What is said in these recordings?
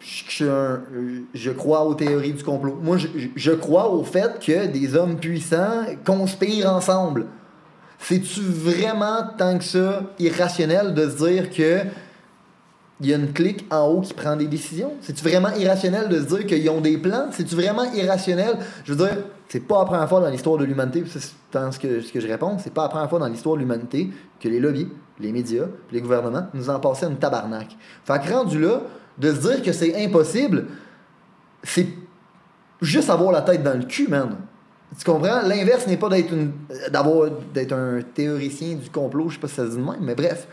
je, crois aux théories du complot. Moi, je, crois au fait que des hommes puissants conspirent ensemble. C'est-tu vraiment tant que ça irrationnel de se dire que il y a une clique en haut qui prend des décisions? C'est-tu vraiment irrationnel de se dire qu'ils ont des plans? C'est-tu vraiment irrationnel? Je veux dire, c'est pas la première fois dans l'histoire de l'humanité, c'est ce que, je réponds, c'est pas la première fois dans l'histoire de l'humanité que les lobbies, les médias, les gouvernements nous en passaient une tabarnak. Fait que rendu là, de se dire que c'est impossible, c'est juste avoir la tête dans le cul, man. Tu comprends? L'inverse n'est pas d'être d'avoir d'être un théoricien du complot, je sais pas si ça se dit de même, mais bref.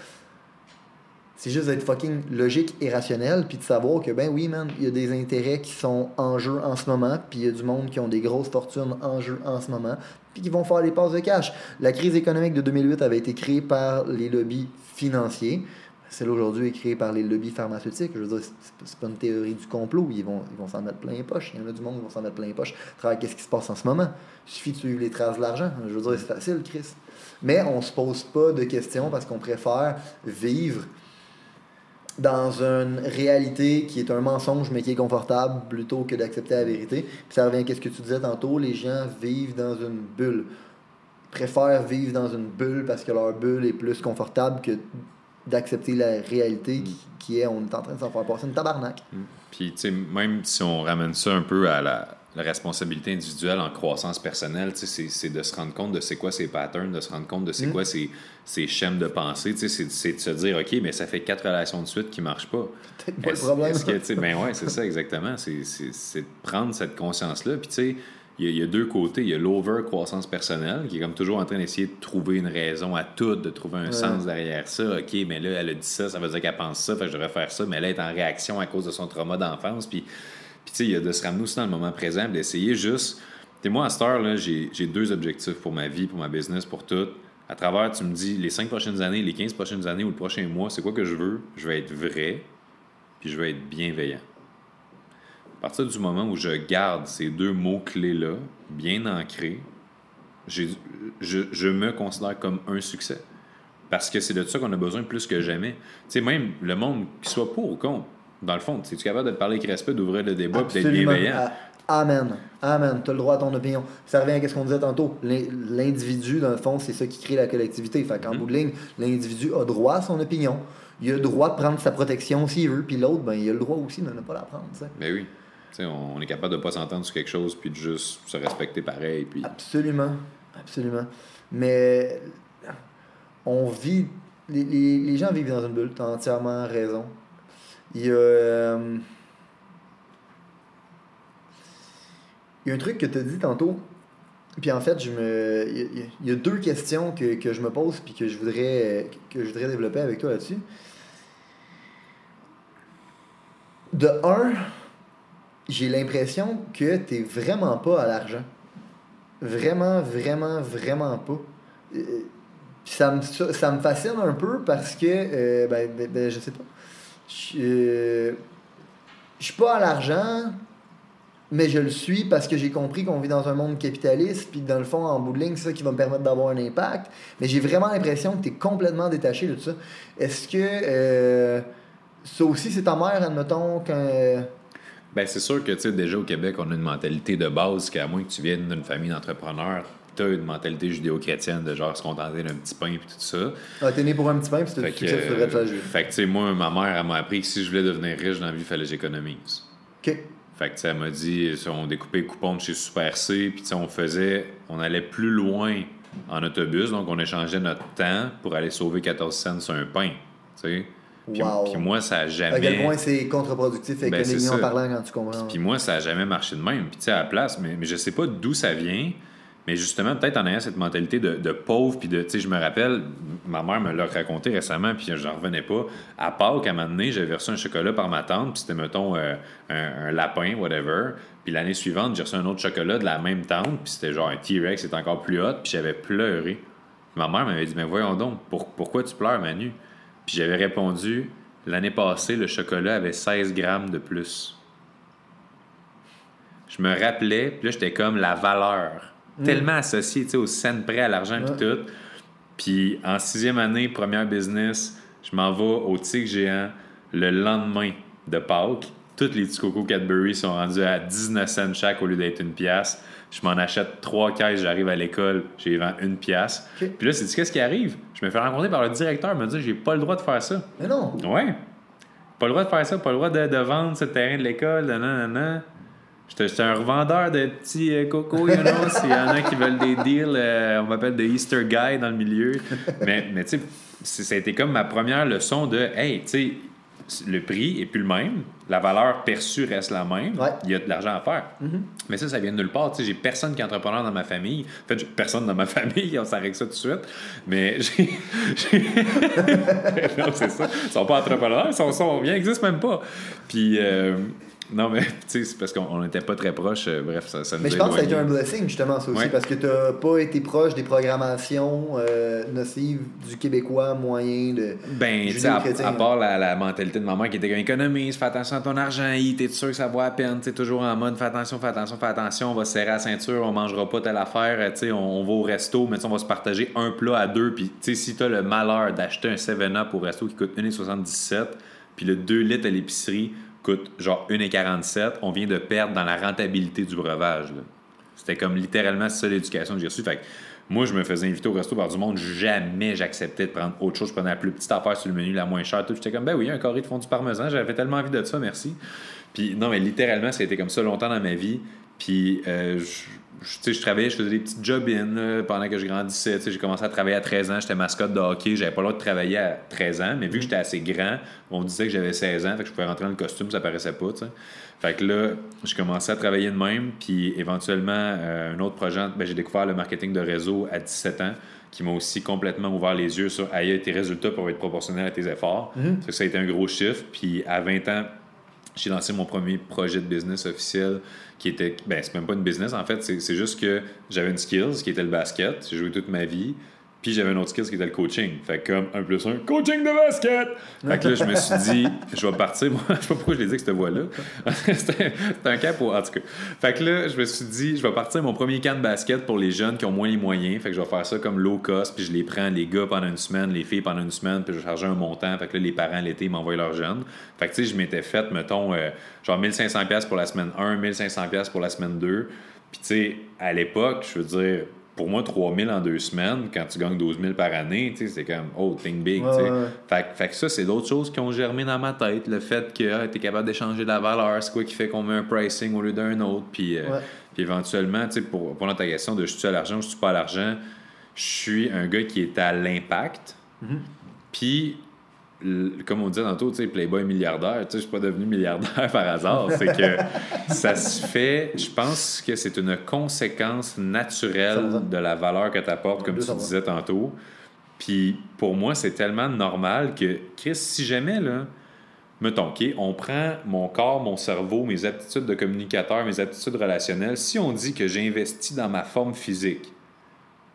C'est juste d'être fucking logique et rationnel, puis de savoir que, ben oui, man, il y a des intérêts qui sont en jeu en ce moment, puis il y a du monde qui ont des grosses fortunes en jeu en ce moment, puis qui vont faire des passes de cash. La crise économique de 2008 avait été créée par les lobbies financiers. Celle aujourd'hui est créée par les lobbies pharmaceutiques. Je veux dire, c'est- pas une théorie du complot. Ils vont ils vont s'en mettre plein les poches. Il y en a du monde qui vont s'en mettre plein les poches. Travers qu'est-ce qui se passe en ce moment? Il suffit de suivre les traces de l'argent. Je veux dire, c'est facile, Chris. Mais on se pose pas de questions parce qu'on préfère vivre dans une réalité qui est un mensonge mais qui est confortable plutôt que d'accepter la vérité. Puis ça revient à ce que tu disais tantôt, les gens vivent dans une bulle. Préfèrent vivre dans une bulle parce que leur bulle est plus confortable que d'accepter la réalité qui, qui est on est en train de s'en faire passer une tabarnak. Puis, tu sais, même si on ramène ça un peu à la, la responsabilité individuelle en croissance personnelle, tu sais, c'est- de se rendre compte de c'est quoi ces patterns, de se rendre compte de c'est quoi ces, ces schèmes de pensée, tu sais, c'est- de se dire, OK, mais ça fait quatre relations de suite qui ne marchent pas. Peut-être pas le problème. que, ben ouais, c'est ça exactement. C'est de prendre cette conscience-là. Puis, tu sais, il y, a- il y a deux côtés. Il y a l'over-croissance personnelle, qui est comme toujours en train d'essayer de trouver une raison à tout, de trouver un sens derrière ça. OK, mais là, elle a dit ça, ça veut dire qu'elle pense ça, fait que je devrais faire ça, mais elle est en réaction à cause de son trauma d'enfance. Puis, puis tu sais, il y a de se ramener aussi dans le moment présent, d'essayer juste. Tu moi, à cette heure-là, j'ai j'ai deux objectifs pour ma vie, pour ma business, pour tout. À travers, tu me dis, les cinq prochaines années, les 15 prochaines années ou le prochain mois, c'est quoi que je veux? Je vais être vrai, puis je vais être bienveillant. À partir du moment où je garde ces deux mots-clés-là, bien ancrés, je, je me considère comme un succès. Parce que c'est de ça qu'on a besoin plus que jamais. Tu sais, même le monde, qu'il soit pour ou contre, dans le fond, es-tu capable de parler avec respect, d'ouvrir le débat, d'être bienveillant? Ah, Amen. Amen. Tu as le droit à ton opinion. Ça revient à ce qu'on disait tantôt. L'in- L'individu, dans le fond, c'est ça qui crée la collectivité. Fait qu'en bout de ligne, l'individu a droit à son opinion. Il a le droit de prendre sa protection s'il veut, puis l'autre, ben, il a le droit aussi de ne pas la prendre. tu sais. Ben oui. On, est capable de pas s'entendre sur quelque chose, puis de juste se respecter pareil. Puis... Absolument. Absolument. Mais on vit. Les, gens vivent dans une bulle, tu as entièrement raison. Il y a. euh, il y a un truc que tu as dit tantôt. Puis en fait, je me, il, y a, deux questions que, que je me pose puis que je voudrais que je voudrais développer avec toi là-dessus. De un, j'ai l'impression que tu n'es vraiment pas à l'argent. Vraiment, vraiment, vraiment pas. Euh, ça me, ça, me fascine un peu parce que, euh, ben, ben, ben, je sais pas. Je euh, je suis pas à l'argent, mais je le suis parce que j'ai compris qu'on vit dans un monde capitaliste, puis dans le fond, en bout de ligne, c'est ça qui va me permettre d'avoir un impact. Mais j'ai vraiment l'impression que tu es complètement détaché de tout ça. Est-ce que ça aussi, c'est ta mère, admettons, quand. Ben, c'est sûr que, tu sais, déjà au Québec, on a une mentalité de base qu'à moins que tu viennes d'une famille d'entrepreneurs, tu as une mentalité judéo-chrétienne de genre se contenter d'un petit pain et tout ça. ah, t'es né pour un petit pain, puis Fait tout que, ça, tu fait que, tu sais, moi, ma mère, elle m'a appris que si je voulais devenir riche dans la vie, il fallait que j'économise. Ok. Fait que, tu sais, elle m'a dit, on découpait les coupons de chez Super C, puis, tu sais, on faisait, on allait plus loin en autobus, donc on échangeait notre temps pour aller sauver 14 cents sur un pain, tu sais. Puis, Wow. puis moi, ça a À jamais. quel point c'est contre-productif Ben, économiquement parlant quand tu comprends? Puis moi, ça a jamais marché de même. Puis tu sais, à la place, mais, mais je sais pas d'où ça vient, Mais justement, peut-être en ayant cette mentalité de, de pauvre, puis de, tu sais, je me rappelle, ma mère me l'a raconté récemment, puis j'en revenais pas. À Pâques, à un moment donné, j'avais reçu un chocolat par ma tante, puis c'était, mettons, euh, un, un lapin, whatever. Puis l'année suivante, j'ai reçu un autre chocolat de la même tante, puis c'était genre un T-Rex, c'était encore plus hot, puis j'avais pleuré. Ma mère m'avait dit, mais voyons donc, pour- pourquoi tu pleures, Manu? Puis j'avais répondu, l'année passée, le chocolat avait 16 grammes de plus. Je me rappelais, puis là, j'étais comme la valeur. Tellement associée, tu sais, au scène près, à l'argent, puis tout. Puis en sixième année, première business, je m'en vais au Tigre géant le lendemain de Pâques. Toutes les petits cocos Cadbury sont rendus à 19 cents chaque au lieu d'être une pièce. Je m'en achète trois caisses, j'arrive à l'école, j'ai vends une pièce. Puis là, c'est qu'est-ce qui arrive? Je me fais rencontrer par le directeur, il me dit j'ai pas le droit de faire ça. Mais non. Ouais. Pas le droit de faire ça, pas le droit de, de vendre ce terrain de l'école, non. J'étais un revendeur de petits euh, cocos, you know. S'il y en a qui veulent des deals, euh, on m'appelle des Easter Guy dans le milieu. Mais, mais tu sais, ça a été comme ma première leçon de, hey, tu sais, le prix est plus le même, la valeur perçue reste la même, Ouais. il y a de l'argent à faire. Mais ça, ça vient de nulle part. J'ai personne qui est entrepreneur dans ma famille. En fait, personne dans ma famille, on s'arrête ça tout de suite. Mais j'ai. non, c'est ça. Ils sont pas entrepreneurs, ils sont, sont, ils n'existent même pas. Puis, euh, non, mais tu sais, c'est parce qu'on n'était pas très proches. euh, bref, ça, ça nous Mais je pense que ça a été un blessing, justement, ça aussi, Ouais. parce que tu n'as pas été proche des programmations euh, nocives du Québécois moyen de. Ben, tu sais, à, là. part la, la mentalité de maman qui était comme économise, fais attention à ton argent, t'es sûr que ça vaut à peine, tu toujours en mode fais attention, fais attention, fais attention, on va se serrer la ceinture, on mangera pas telle affaire, tu sais, on, on va au resto, mais on va se partager un plat à deux, puis tu sais, si t'as le malheur d'acheter un 7-Up au resto qui coûte 1,77, puis le 2 litres à l'épicerie coûte genre 1,47, on vient de perdre dans la rentabilité du breuvage. C'était comme littéralement ça l'éducation que j'ai reçue. Fait que moi, je me faisais inviter au resto par du monde. Jamais j'acceptais de prendre autre chose. Je prenais la plus petite affaire sur le menu, la moins chère. J'étais comme, ben oui, un carré de fond du parmesan. J'avais tellement envie de ça, merci. Puis non, mais littéralement, ça a été comme ça longtemps dans ma vie. Puis, euh, je, je- tu sais, je travaillais, je faisais des petites job-in pendant que je grandissais. Tu sais, J'ai commencé à travailler à 13 ans. J'étais mascotte de hockey. J'avais pas le droit de travailler à 13 ans. Mais vu que j'étais assez grand, on me disait que j'avais 16 ans. Fait que je pouvais rentrer dans le costume, ça paraissait pas. tu sais. Fait que là, je commençais à travailler de même. Puis éventuellement, euh, un autre projet, ben, j'ai découvert le marketing de réseau à 17 ans qui m'a aussi complètement ouvert les yeux sur aïe, tes résultats peuvent être proportionnels à tes efforts. Que ça a été un gros chiffre. Puis à 20 ans, j'ai lancé mon premier projet de business officiel qui était. Ben, c'est même pas une business en fait, c'est juste que j'avais une skills qui était le basket. J'ai joué toute ma vie. Puis j'avais une autre skills qui était le coaching. Fait que comme un plus un, coaching de basket! Fait que là, je me suis dit, je vais partir. Moi, je sais pas pourquoi je l'ai dit avec cette voix-là. C'était un cap au- En tout cas. Fait que là, je me suis dit, je vais partir mon premier camp de basket pour les jeunes qui ont moins les moyens. Fait que je vais faire ça comme low cost. Puis je les prends, les gars, pendant une semaine, les filles pendant une semaine. Puis je vais charger un montant. Fait que là, les parents, l'été, m'envoient leurs jeunes. Fait que tu sais, je m'étais fait, mettons, euh, genre 1500$ piastres pour la semaine 1, 1500$ piastres pour la semaine 2. Puis tu sais, à l'époque, je veux dire, pour moi, 3000 en deux semaines, quand tu gagnes 12 000 par année, tu sais, c'est comme, oh, think big, Ouais. Fait, que- fait que ça, c'est d'autres choses qui ont germé dans ma tête. Le fait que tu es capable d'échanger de la valeur, c'est quoi qui fait qu'on met un pricing au lieu d'un autre. Puis, euh, Ouais. puis éventuellement, tu sais, pour répondre à ta question de je suis à l'argent ou je suis pas à l'argent, je suis un gars qui est à l'impact. Mm-hmm. Puis, comme on disait tantôt, Playboy milliardaire, je suis pas devenu milliardaire par hasard. C'est que ça se fait, je pense que c'est une conséquence naturelle 100%. de la valeur que tu apportes, comme tu 200%. disais tantôt. Puis pour moi, c'est tellement normal que, Chris, si jamais, là, mettons, on prend mon corps, mon cerveau, mes aptitudes de communicateur, mes aptitudes relationnelles, si on dit que j'investis dans ma forme physique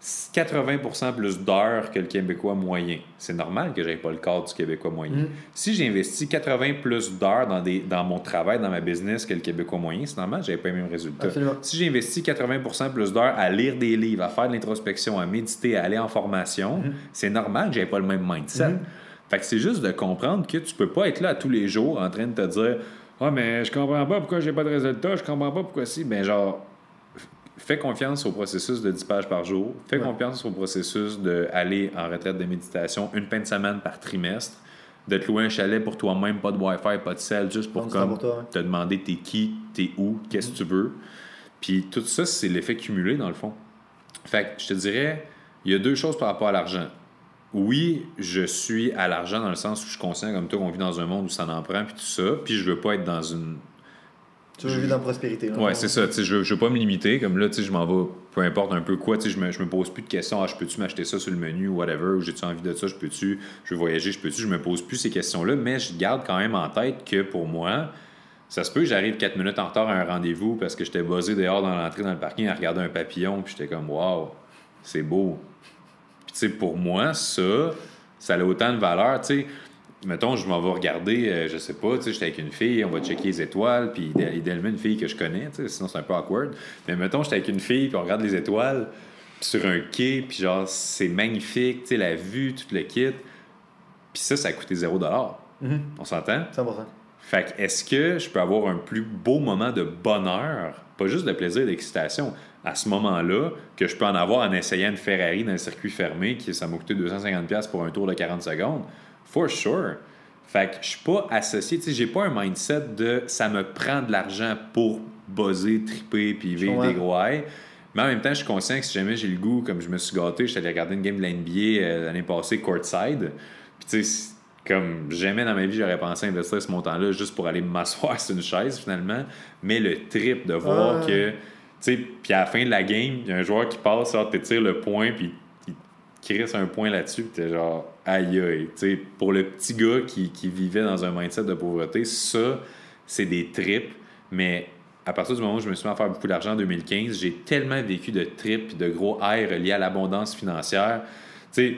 80% plus d'heures que le Québécois moyen, c'est normal que j'aie pas le corps du Québécois moyen. Mm. Si j'investis 80 plus d'heures dans, des, dans mon travail, dans ma business que le Québécois moyen, c'est normal que j'avais pas les mêmes résultats. Absolument. Si j'investis 80% plus d'heures à lire des livres, à faire de l'introspection, à méditer, à aller en formation, Mm-hmm. c'est normal que j'avais pas le même mindset. Fait que c'est juste de comprendre que tu peux pas être là tous les jours en train de te dire Ah, mais je comprends pas pourquoi j'ai pas de résultats, je comprends pas pourquoi si. Ben, genre, fais confiance au processus de 10 pages par jour. Fais Ouais. confiance au processus d'aller en retraite de méditation une fin de semaine par trimestre. De te louer un chalet pour toi-même, pas de Wi-Fi, pas de sel, juste pour comme pour toi, ouais. te demander t'es qui, t'es où, qu'est-ce que tu veux. Puis tout ça, c'est l'effet cumulé dans le fond. Fait que je te dirais, il y a deux choses par rapport à l'argent. Oui, je suis à l'argent dans le sens où je suis conscient comme toi qu'on vit dans un monde où ça en prend puis tout ça, puis je veux pas être dans une Tu veux vivre dans la prospérité. là. Ouais, c'est ça. Je ne veux pas me limiter. Comme là, je m'en vais, peu importe un peu quoi. Je me, je me pose plus de questions. Ah, je peux-tu m'acheter ça sur le menu, whatever, ou j'ai-tu envie de ça, je peux-tu, je veux voyager, je peux-tu. Je me pose plus ces questions-là, mais je garde quand même en tête que pour moi, ça se peut j'arrive 4 minutes en retard à un rendez-vous parce que j'étais buzzé dehors dans l'entrée dans le parking à regarder un papillon, puis j'étais comme, waouh, c'est beau. Puis, tu sais, pour moi, ça, ça a autant de valeur. Tu sais, mettons, je m'en vais regarder, euh, je sais pas, tu sais, j'étais avec une fille, on va checker les étoiles, puis idé- idéalement une fille que je connais, tu sais, sinon c'est un peu awkward. Mais mettons, j'étais avec une fille, puis on regarde les étoiles sur un quai, puis genre, c'est magnifique, tu sais, la vue, tout le kit. Puis ça, ça a coûté 0 Mhm. On s'entend? 100%. Fait que est-ce que je peux avoir un plus beau moment de bonheur, pas juste de plaisir et d'excitation, à ce moment-là, que je peux en avoir en essayant une Ferrari dans un circuit fermé, qui ça m'a coûté 250$ pour un tour de 40 secondes? For sure. Fait que je suis pas associé, tu sais, j'ai pas un mindset de ça me prend de l'argent pour buzzer, triper, puis vivre des gros. Mais en même temps, je suis conscient que si jamais j'ai le goût, comme je me suis gâté, je suis allé regarder une game de la NBA euh, l'année passée, courtside. Puis tu sais, comme jamais dans ma vie, j'aurais pensé investir ce montant-là juste pour aller m'asseoir sur une chaise finalement. Mais le trip de voir Ouais. que, tu sais, puis à la fin de la game, il y a un joueur qui passe, tu tires le point, puis il crisse un point là-dessus, puis t'es genre, aïe aïe. Pour le petit gars qui, qui vivait dans un mindset de pauvreté, ça, c'est des trips. Mais à partir du moment où je me suis mis à faire beaucoup d'argent en 2015, j'ai tellement vécu de trips et de gros highs reliés à l'abondance financière. Tu sais,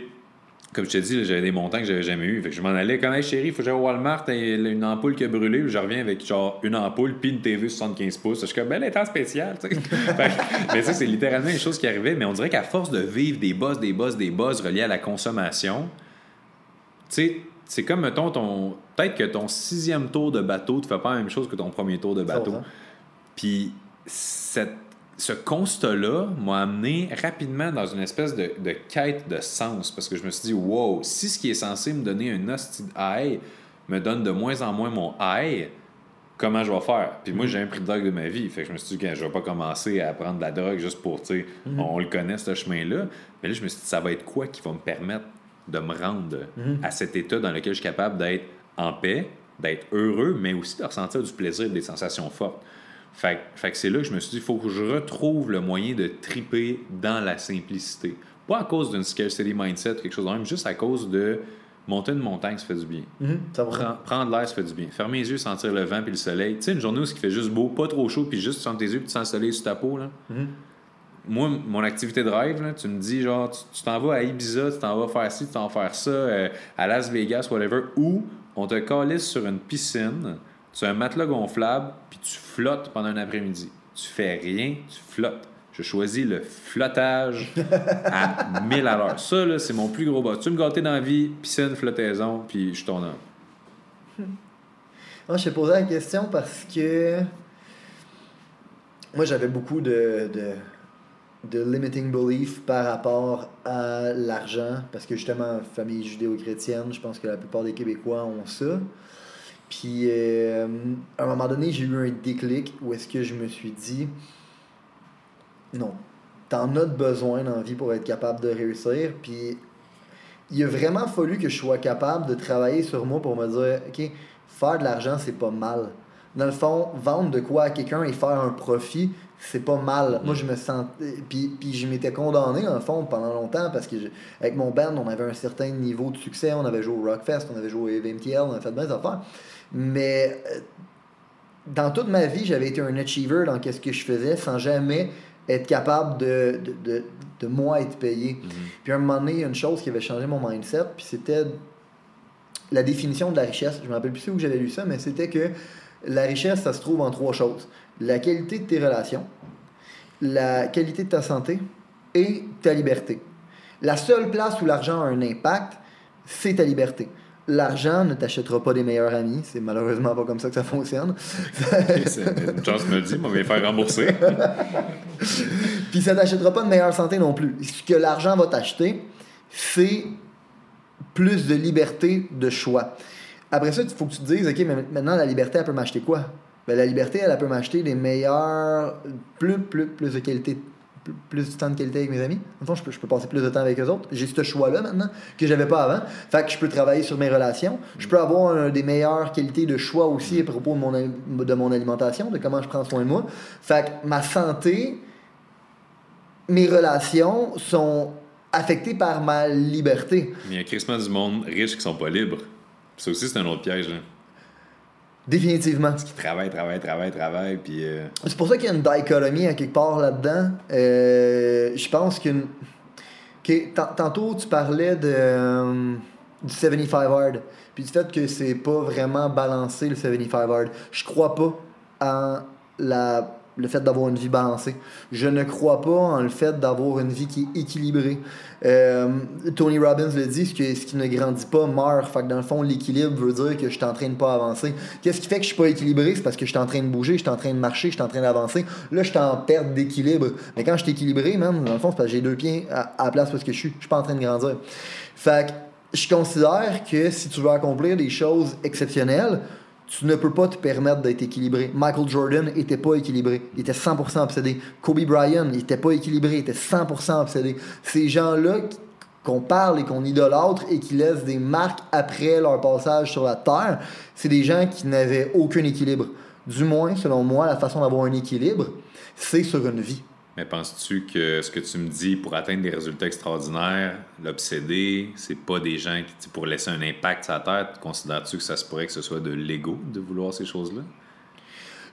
comme je te dis, j'avais des montants que j'avais jamais eu. Fait que je m'en allais comme, hey chérie, il faut que j'aille au Walmart, une ampoule qui a brûlé. Je reviens avec genre une ampoule puis une TV 75 pouces. Je suis comme, ben, en spécial. tu sais. Mais ça, c'est littéralement les choses qui arrivaient. Mais on dirait qu'à force de vivre des buzz, des buzz, des buzz reliés à la consommation, sais, c'est comme, mettons, ton. Peut-être que ton sixième tour de bateau ne fait pas la même chose que ton premier tour de bateau. 100%. Puis cette- ce constat-là m'a amené rapidement dans une espèce de, de quête de sens parce que je me suis dit, wow, si ce qui est censé me donner un hostie de high me donne de moins en moins mon high, comment je vais faire? Puis moi, j'ai un prix de drogue de ma vie. Fait que je me suis dit, que je vais pas commencer à prendre de la drogue juste pour, tu sais, on, le connaît, ce chemin-là. Mais là, je me suis dit, ça va être quoi qui va me permettre de me rendre à cet état dans lequel je suis capable d'être en paix, d'être heureux, mais aussi de ressentir du plaisir, des sensations fortes. Fait, fait que c'est là que je me suis dit, il faut que je retrouve le moyen de triper dans la simplicité. Pas à cause d'une scarcity mindset ou quelque chose de même, juste à cause de monter une montagne, ça fait du bien. Mhm, 100%. Prends- Prendre l'air, ça fait du bien. Fermer les yeux, sentir le vent puis le soleil. Tu sais, une journée où il fait juste beau, pas trop chaud, puis juste tu sens tes yeux puis tu sens le soleil sur ta peau. Là. Mhm. Moi, mon activité de rêve, là, tu me dis, genre, tu t'en vas à Ibiza, tu t'en vas faire ci, tu t'en vas faire ça, euh, à Las Vegas, whatever, ou on te calisse sur une piscine, tu as un matelas gonflable, puis tu flottes pendant un après-midi. Tu fais rien, tu flottes. Je choisis le flottage à 1000 à l'heure. Ça, là, c'est mon plus gros bas. Tu me gâter dans la vie, piscine, flottaison, puis je suis ton homme. Moi, je t'ai posé la question parce que moi, j'avais beaucoup de, de, de limiting belief par rapport à l'argent, parce que justement, famille judéo-chrétienne, je pense que la plupart des Québécois ont ça. Puis, euh, à un moment donné, j'ai eu un déclic où est-ce que je me suis dit, non, t'en as besoin dans la vie pour être capable de réussir. Puis, il a vraiment fallu que je sois capable de travailler sur moi pour me dire, OK, faire de l'argent, c'est pas mal. Dans le fond, vendre de quoi à quelqu'un et faire un profit, c'est pas mal. Moi, je me sens. Puis, puis je m'étais condamné, le fond, pendant longtemps parce que je- avec mon band, on avait un certain niveau de succès. On avait joué au Rockfest, on avait joué au VMTL, on avait fait bien des affaires. Mais euh, dans toute ma vie, j'avais été un achiever dans ce que je faisais sans jamais être capable de, de, de, de moi être payé. Puis à un moment donné, il y a une chose qui avait changé mon mindset, puis c'était la définition de la richesse. Je me rappelle plus où j'avais lu ça, mais c'était que la richesse, ça se trouve en trois choses. La qualité de tes relations, la qualité de ta santé et ta liberté. La seule place où l'argent a un impact, c'est ta liberté. L'argent ne t'achètera pas des meilleurs amis, c'est malheureusement pas comme ça que ça fonctionne. C'est- Une chance me le dit, on va me faire rembourser. Puis ça t'achètera pas de meilleure santé non plus. Ce que l'argent va t'acheter, c'est plus de liberté de choix. Après ça, il faut que tu te dises, OK, mais maintenant, la liberté, elle peut m'acheter quoi? Ben, la liberté, elle, peut m'acheter des meilleurs, plus, plus, plus de qualité plus- de temps de qualité avec mes amis. En je peux, je peux passer plus de temps avec eux autres. J'ai ce choix-là maintenant que j'avais pas avant. Fait que je peux travailler sur mes relations. Je peux avoir des meilleures qualités de choix aussi à propos de mon, de mon alimentation, de comment je prends soin de moi. Fait que ma santé, mes relations sont affectées par ma liberté. Mais il y a crissement du monde riche qui sont pas libres. Ça aussi, c'est un autre piège. Définitivement. Qui travaillent, travaillent, travaillent, travaillent, puis... euh, C'est pour ça qu'il y a une dichotomie à quelque part là-dedans. Euh, je pense qu'une. tantôt, tu parlais de, euh, du 75 hard. Puis du fait que c'est pas vraiment balancé le 75 hard. Je crois pas en la, le fait d'avoir une vie balancée. Je ne crois pas en le fait d'avoir une vie qui est équilibrée. Euh, Tony Robbins le dit, ce, que, ce qui ne grandit pas meurt. Fait que dans le fond, l'équilibre veut dire que je suis en train de pas avancer. Qu'est-ce qui fait que je suis pas équilibré? C'est parce que je suis en train de bouger, je suis en train de marcher, je suis en train d'avancer. Là, je suis en perte d'équilibre. Mais quand je suis équilibré, man, dans le fond, c'est parce que j'ai deux pieds à, à la place parce que je suis. Je suis pas en train de grandir. Fait que je considère que si tu veux accomplir des choses exceptionnelles, tu ne peux pas te permettre d'être équilibré. Michael Jordan était pas équilibré. Il était 100% obsédé. Kobe Bryant, il était pas équilibré. Il était 100% obsédé. Ces gens-là qu'on parle et qu'on idolâtre et qui laissent des marques après leur passage sur la Terre, c'est des gens qui n'avaient aucun équilibre. Du moins, selon moi, la façon d'avoir un équilibre, c'est sur une vie. Mais penses-tu que ce que tu me dis pour atteindre des résultats extraordinaires, l'obsédé, c'est pas des gens qui, pour laisser un impact sur la Terre, considères-tu que ça se pourrait que ce soit de l'ego de vouloir ces choses-là?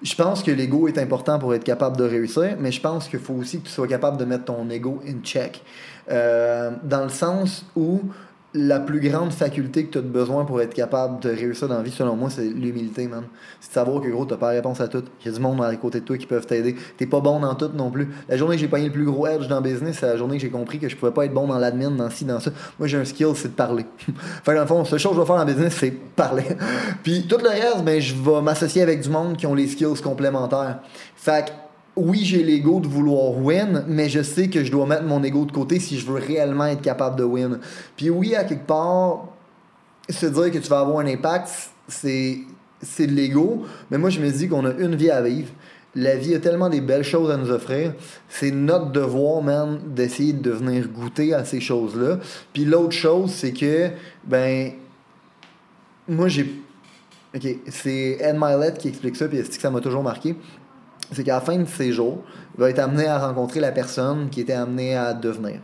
Je pense que l'ego est important pour être capable de réussir, mais je pense qu'il faut aussi que tu sois capable de mettre ton ego in check. Euh, dans le sens où la plus grande faculté que tu as besoin pour être capable de réussir dans la vie, selon moi, c'est l'humilité, man. C'est de savoir que, gros, tu pas la réponse à tout. Il y a du monde à côté de toi qui peuvent t'aider. T'es pas bon dans tout non plus. La journée que j'ai pogné le plus gros edge dans le business, c'est la journée que j'ai compris que je pouvais pas être bon dans l'admin, dans ci, dans ça. Moi, j'ai un skill, c'est de parler. fait que dans le fond, seule chose que je vais faire dans le business, c'est parler. Puis tout le reste, ben, je vais m'associer avec du monde qui ont les skills complémentaires. Fait que, oui, j'ai l'ego de vouloir win, mais je sais que je dois mettre mon ego de côté si je veux réellement être capable de win. Puis oui, à quelque part, se dire que tu vas avoir un impact, c'est c'est de l'ego, mais moi je me dis qu'on a une vie à vivre. La vie a tellement des belles choses à nous offrir. C'est notre devoir, man, d'essayer de venir goûter à ces choses-là. Puis l'autre chose, c'est que, ben, moi j'ai. Ok, c'est Ed Milet qui explique ça, puis que ça m'a toujours marqué? C'est qu'à la fin de ses jours, il va être amené à rencontrer la personne qui était amenée à devenir.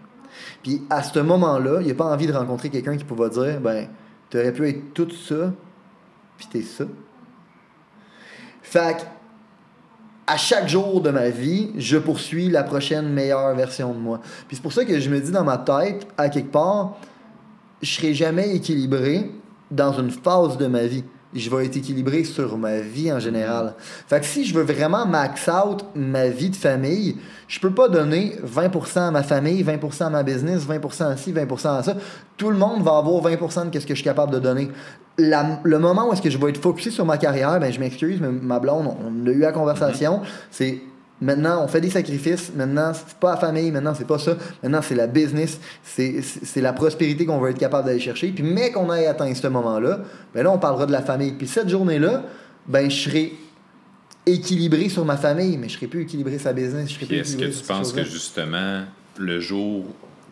Puis à ce moment-là, il n'a pas envie de rencontrer quelqu'un qui pouvait dire ben, tu aurais pu être tout ça, puis t'es ça. Fait à chaque jour de ma vie, je poursuis la prochaine meilleure version de moi. Puis c'est pour ça que je me dis dans ma tête, à quelque part, je serai jamais équilibré dans une phase de ma vie. Je vais être équilibré sur ma vie en général. Fait que si je veux vraiment max out ma vie de famille, je peux pas donner 20% à ma famille, 20% à ma business, 20% à ci, 20% à ça. Tout le monde va avoir 20% de ce que je suis capable de donner. La- le moment où est-ce que je vais être focusé sur ma carrière, ben je m'excuse, mais ma blonde, on, on a eu la conversation, c'est Maintenant, on fait des sacrifices. Maintenant, c'est pas la famille. Maintenant, c'est pas ça. Maintenant, c'est la business. C'est la prospérité qu'on va être capable d'aller chercher. Puis, mais qu'on ait atteint ce moment-là, ben là, on parlera de la famille. Puis, cette journée-là, ben, je serai équilibré sur ma famille, mais je serai plus équilibré sur la business. Je serai Puis plus est-ce que tu penses que justement, le jour.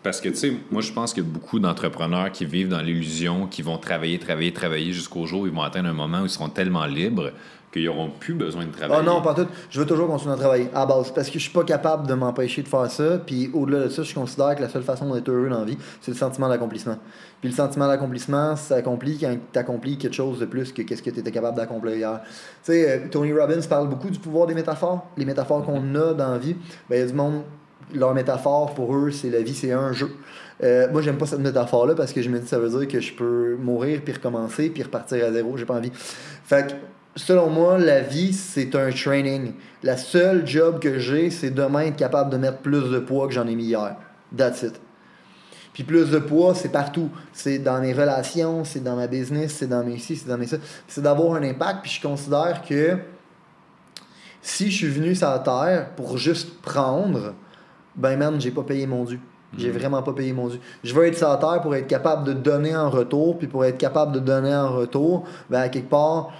Parce que, tu sais, moi, je pense qu'il y a beaucoup d'entrepreneurs qui vivent dans l'illusion, qui vont travailler, travailler, travailler jusqu'au jour où ils vont atteindre un moment où ils seront tellement libres qu'ils n'auront plus besoin de travailler. Ah non, pas tout. Je veux toujours continuer à travailler à base parce que je suis pas capable de m'empêcher de faire ça. Puis au-delà de ça, je considère que la seule façon d'être heureux dans la vie, c'est le sentiment d'accomplissement. Puis le sentiment d'accomplississement, ça s'accomplit quand tu accomplis quelque chose de plus que qu'est-ce que tu étais capable d'accomplir hier. Tu sais, euh, Tony Robbins parle beaucoup du pouvoir des métaphores. Les métaphores qu'on a dans la vie, ben, il y a du monde, leur métaphore pour eux, c'est la vie, c'est un jeu. Euh, moi, j'aime pas cette métaphore-là parce que je me dis ça veut dire que je peux mourir puis recommencer puis repartir à zéro. J'ai pas envie. Fait que selon moi, la vie, c'est un training. La seule job que j'ai, c'est demain être capable de mettre plus de poids que j'en ai mis hier. That's it. Puis plus de poids, c'est partout. C'est dans mes relations, c'est dans ma business, c'est dans mes ci, c'est dans mes ça. C'est d'avoir un impact. Puis je considère que si je suis venu sur la terre pour juste prendre, ben man, j'ai pas payé mon dû. J'ai vraiment pas payé mon dû. Je veux être sur la terre pour être capable de donner en retour, puis pour être capable de donner en retour, ben à quelque part,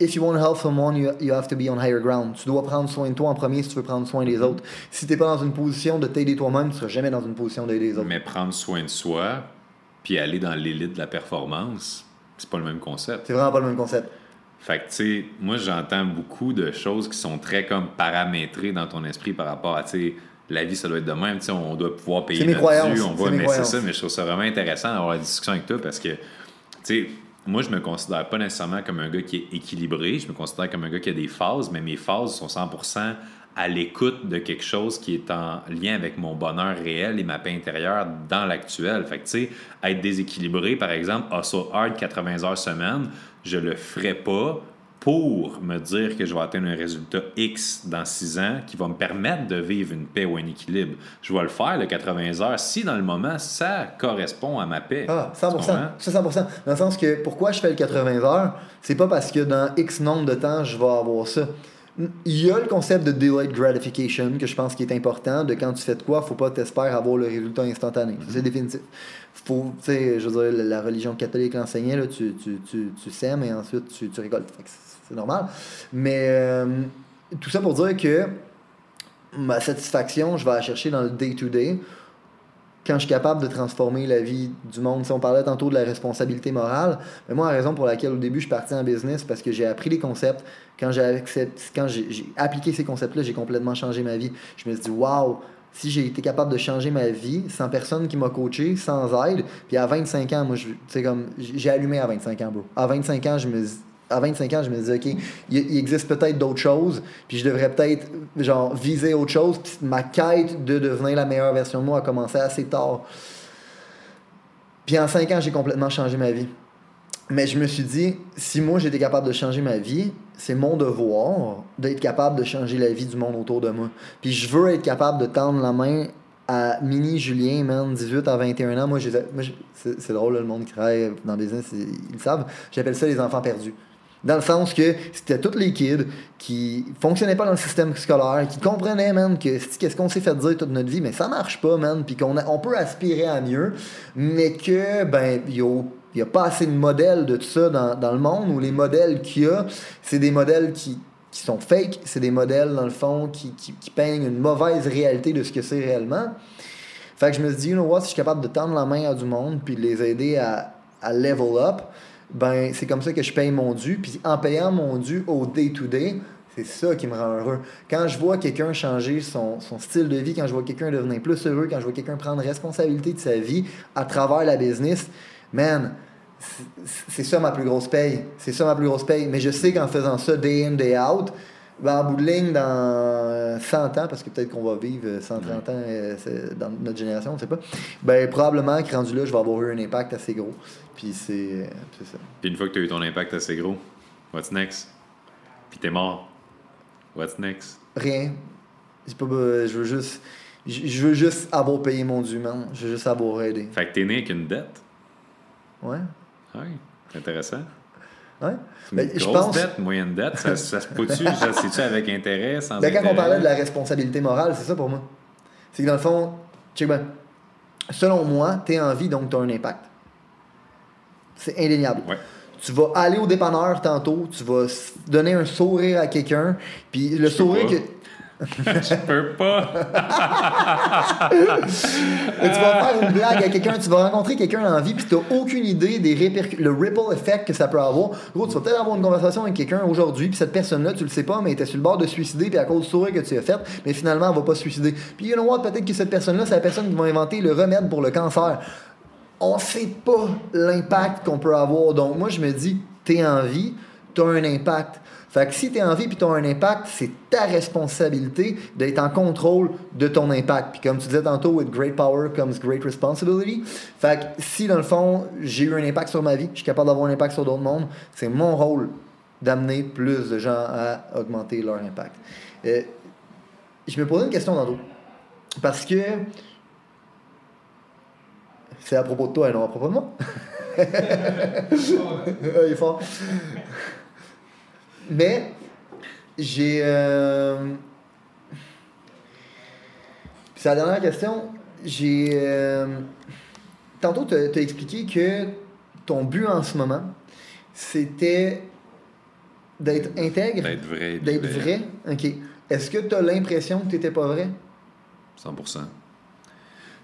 if you want to help someone, you, you have to be on higher ground. Tu dois prendre soin de toi en premier si tu veux prendre soin des autres. Si t'es pas dans une position de t'aider toi-même, tu seras jamais dans une position d'aider les autres. Mais prendre soin de soi, puis aller dans l'élite de la performance, c'est pas le même concept. C'est vraiment pas le même concept. Fait que, tu sais, moi, j'entends beaucoup de choses qui sont très comme paramétrées dans ton esprit par rapport à, tu sais, la vie, ça doit être de même. Tu sais, on doit pouvoir payer notre dû, on c'est va, mes mais c'est croyances. ça, mais je trouve ça vraiment intéressant d'avoir la discussion avec toi parce que, tu sais, moi, je me considère pas nécessairement comme un gars qui est équilibré. Je me considère comme un gars qui a des phases, mais mes phases sont 100% à l'écoute de quelque chose qui est en lien avec mon bonheur réel et ma paix intérieure dans l'actuel. Fait que, tu sais, être déséquilibré, par exemple, hustle hard 80 heures semaine, je le ferai pas pour me dire que je vais atteindre un résultat X dans 6 ans qui va me permettre de vivre une paix ou un équilibre. Je vais le faire, le 80 heures, si dans le moment, ça correspond à ma paix. Ah, Tu 100%. comprends? Ça, 100%. Dans le sens que pourquoi je fais le 80 heures, c'est pas parce que dans X nombre de temps, je vais avoir ça. Il y a le concept de delayed gratification que je pense qui est important, de quand tu fais de quoi, faut pas t'espérer avoir le résultat instantané. C'est définitif. Faut, tu sais, je veux dire, la- religion catholique l'enseignait, tu, tu, tu, tu sèmes et ensuite tu, tu récoltes. C'est normal. Mais euh, tout ça pour dire que ma satisfaction, je vais la chercher dans le day-to-day quand je suis capable de transformer la vie du monde. Si on parlait tantôt de la responsabilité morale, mais moi, la raison pour laquelle au début je suis parti en business, parce que j'ai appris les concepts. Quand j'ai quand j'ai appliqué ces concepts-là, j'ai complètement changé ma vie. Je me suis dit, waouh, si j'ai été capable de changer ma vie sans personne qui m'a coaché, sans aide, puis à 25 ans, moi, je- comme, j'ai allumé à 25 ans, bro. À 25 ans, je me à 25 ans, je me disais, OK, il, existe peut-être d'autres choses, puis je devrais peut-être, genre, viser autre chose, puis ma quête de devenir la meilleure version de moi a commencé assez tard. Puis en 5 ans, j'ai complètement changé ma vie. Mais je me suis dit, si moi j'étais capable de changer ma vie, c'est mon devoir d'être capable de changer la vie du monde autour de moi. Puis je veux être capable de tendre la main à Mini Julien, man, 18 à 21 ans. Moi, moi, c'est drôle, le monde qui travaille dans le business, ils le savent. J'appelle ça les enfants perdus. Dans le sens que c'était tous les kids qui fonctionnaient pas dans le système scolaire, qui comprenaient, man, que qu'est-ce qu'on s'est fait dire toute notre vie, mais ça marche pas, man, puis qu'on on peut aspirer à mieux, mais que, ben, il y a il n'y a pas assez de modèles de tout ça dans, le monde, où les modèles qu'il y a, c'est des modèles qui, qui sont fake, c'est des modèles, dans le fond, qui, qui, qui peignent une mauvaise réalité de ce que c'est réellement. Fait que je me suis dit, you know what, si je suis capable de tendre la main à du monde, puis de les aider à, à level up, ben c'est comme ça que je paye mon dû. Puis en payant mon dû au day-to-day, c'est ça qui me rend heureux. Quand je vois quelqu'un changer son, son style de vie, quand je vois quelqu'un devenir plus heureux, quand je vois quelqu'un prendre responsabilité de sa vie à travers la business, man, c'est- ça ma plus grosse paye. C'est ça ma plus grosse paye. Mais je sais qu'en faisant ça day in, day out, ben, en bout de ligne, dans 100 ans, parce que peut-être qu'on va vivre 130 ans euh, dans notre génération, on ne sait pas, ben, probablement que rendu là, je vais avoir eu un impact assez gros. Puis c'est euh, ça. Puis une fois que tu as eu ton impact assez gros, what's next? Puis t'es mort. What's next? Rien. Pas, be- je veux juste. Je veux juste avoir payé mon dû, man. Je veux juste avoir aidé. Fait que t'es né avec une dette? Ouais. Oui, c'est intéressant. Ouais. Ben, je pense- dette, moyenne dette, ça, ça se peut-tu? C'est-tu avec intérêt, sans Ben, quand intérêt? on parlait de la responsabilité morale, c'est ça pour moi. C'est que dans le fond, check bien. Selon moi, t'es en vie, donc t'as un impact. C'est indéniable. Ouais. Tu vas aller au dépanneur tantôt, tu vas donner un sourire à quelqu'un, puis le sourire pas. que. Je peux pas. Tu vas faire une blague à quelqu'un, tu vas rencontrer quelqu'un la vie, puis tu n'as aucune idée des le ripple effect que ça peut avoir. Gros, tu vas peut-être avoir une conversation avec quelqu'un aujourd'hui, puis cette personne-là, tu le sais pas, mais elle était sur le bord de suicider, puis à cause du sourire que tu as fait, mais finalement, elle va pas se suicider. Puis, you know what, peut-être que cette personne-là, c'est la personne qui va inventer le remède pour le cancer. On sait pas l'impact qu'on peut avoir. Donc, moi, je me dis, t'es en vie, t'as un impact. Fait que si t'es en vie puis t'as un impact, c'est ta responsabilité d'être en contrôle de ton impact. Puis comme tu disais tantôt, with great power comes great responsibility. Fait que si dans le fond, j'ai eu un impact sur ma vie, je suis capable d'avoir un impact sur d'autres mondes, c'est mon rôle d'amener plus de gens à augmenter leur impact. Euh, je me posais une question tantôt. Parce que c'est à propos de toi et non à propos de moi. Il est fort. Mais j'ai. euh, puis c'est la dernière question. J'ai. euh, Tantôt, tu as expliqué que ton but en ce moment, c'était D'être intègre? D'être vrai. D'être vrai? OK. Est-ce que tu as l'impression que tu n'étais pas vrai? 100%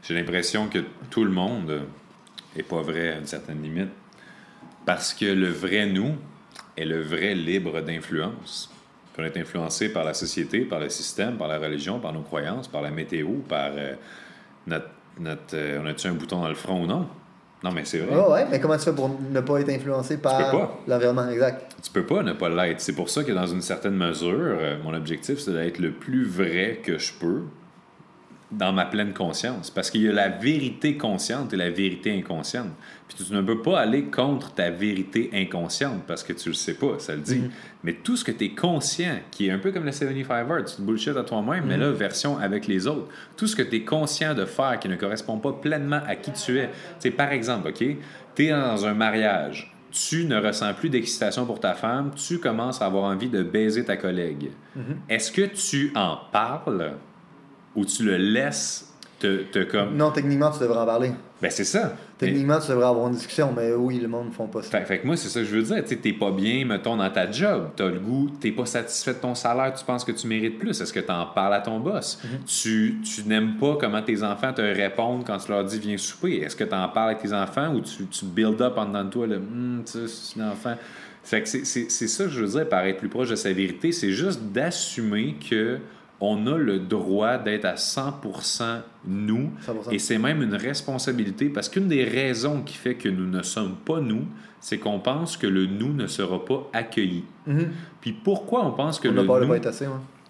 J'ai l'impression que tout le monde est pas vrai à une certaine limite. Parce que le vrai nous est le vrai libre d'influence. On est influencé par la société, par le système, par la religion, par nos croyances, par la météo, par euh, notre. notre euh, on a-tu un bouton dans le front ou non? Non, mais c'est vrai. Ah ouais, mais comment tu fais pour ne pas être influencé par l'environnement exact? Tu peux pas ne pas l'être. C'est pour ça que dans une certaine mesure, euh, mon objectif, c'est d'être le plus vrai que je peux dans ma pleine conscience. Parce qu'il y a la vérité consciente et la vérité inconsciente. Puis tu ne peux pas aller contre ta vérité inconsciente parce que tu le sais pas, ça le dit. Mm-hmm. Mais tout ce que tu es conscient, qui est un peu comme le 75 Hard, tu te bullshit à toi-même, mais là, mm-hmm. version avec les autres. Tout ce que tu es conscient de faire qui ne correspond pas pleinement à qui tu es. c'est par exemple, OK, tu es dans un mariage, tu ne ressens plus d'excitation pour ta femme, tu commences à avoir envie de baiser ta collègue. Mm-hmm. Est-ce que tu en parles? Ou tu le laisses te, te comme. Non, techniquement, tu devrais en parler. Ben, c'est ça. Techniquement, tu devrais avoir une discussion, mais oui, le monde ne font pas ça. Fait, que moi, c'est ça que je veux dire. Tu n'es pas bien, mettons, dans ta job. Tu as le goût, tu n'es pas satisfait de ton salaire, tu penses que tu mérites plus. Est-ce que tu en parles à ton boss? Mhm. Tu, tu n'aimes pas comment tes enfants te répondent quand tu leur dis viens souper. Est-ce que tu en parles avec tes enfants ou tu, tu build up en dedans de toi le hum, tu c'est un enfant? Fait que c'est ça que je veux dire par être plus proche de sa vérité. C'est juste d'assumer que on a le droit d'être à 100% nous. Et c'est même une responsabilité parce qu'une des raisons qui fait que nous ne sommes pas nous, c'est qu'on pense que le nous ne sera pas accueilli. Mm-hmm. Puis pourquoi on pense que le nous... Pas être assez,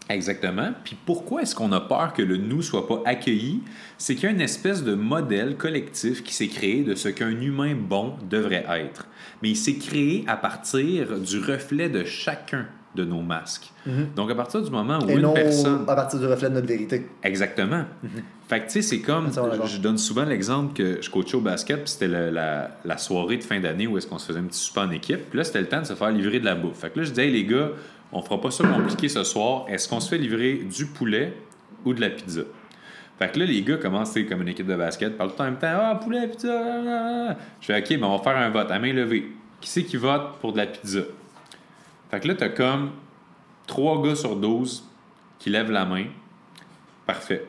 Exactement. Puis pourquoi est-ce qu'on a peur que le nous soit pas accueilli? C'est qu'il y a une espèce de modèle collectif qui s'est créé de ce qu'un humain bon devrait être. Mais il s'est créé à partir du reflet de chacun de nos masques. Mhm. Donc, à partir du moment où Et une non personne... à partir du reflet de notre vérité. Exactement. Mhm. Fait que, tu sais, c'est comme... Je donne souvent l'exemple que je coachais au basket, puis c'était la, la, soirée de fin d'année où est-ce qu'on se faisait un petit souper en équipe. Puis là, c'était le temps de se faire livrer de la bouffe. Fait que là, je disais, hey, les gars, on fera pas ça compliqué ce soir. Est-ce qu'on se fait livrer du poulet ou de la pizza? Fait que là, les gars commencent, comme une équipe de basket, parlent tout en même temps, ah, poulet, pizza, Je fais, OK, mais on va faire un vote à main levée. Qui c'est qui vote pour de la pizza? Fait que là, t'as comme 3 gars sur 12 qui lèvent la main. Parfait.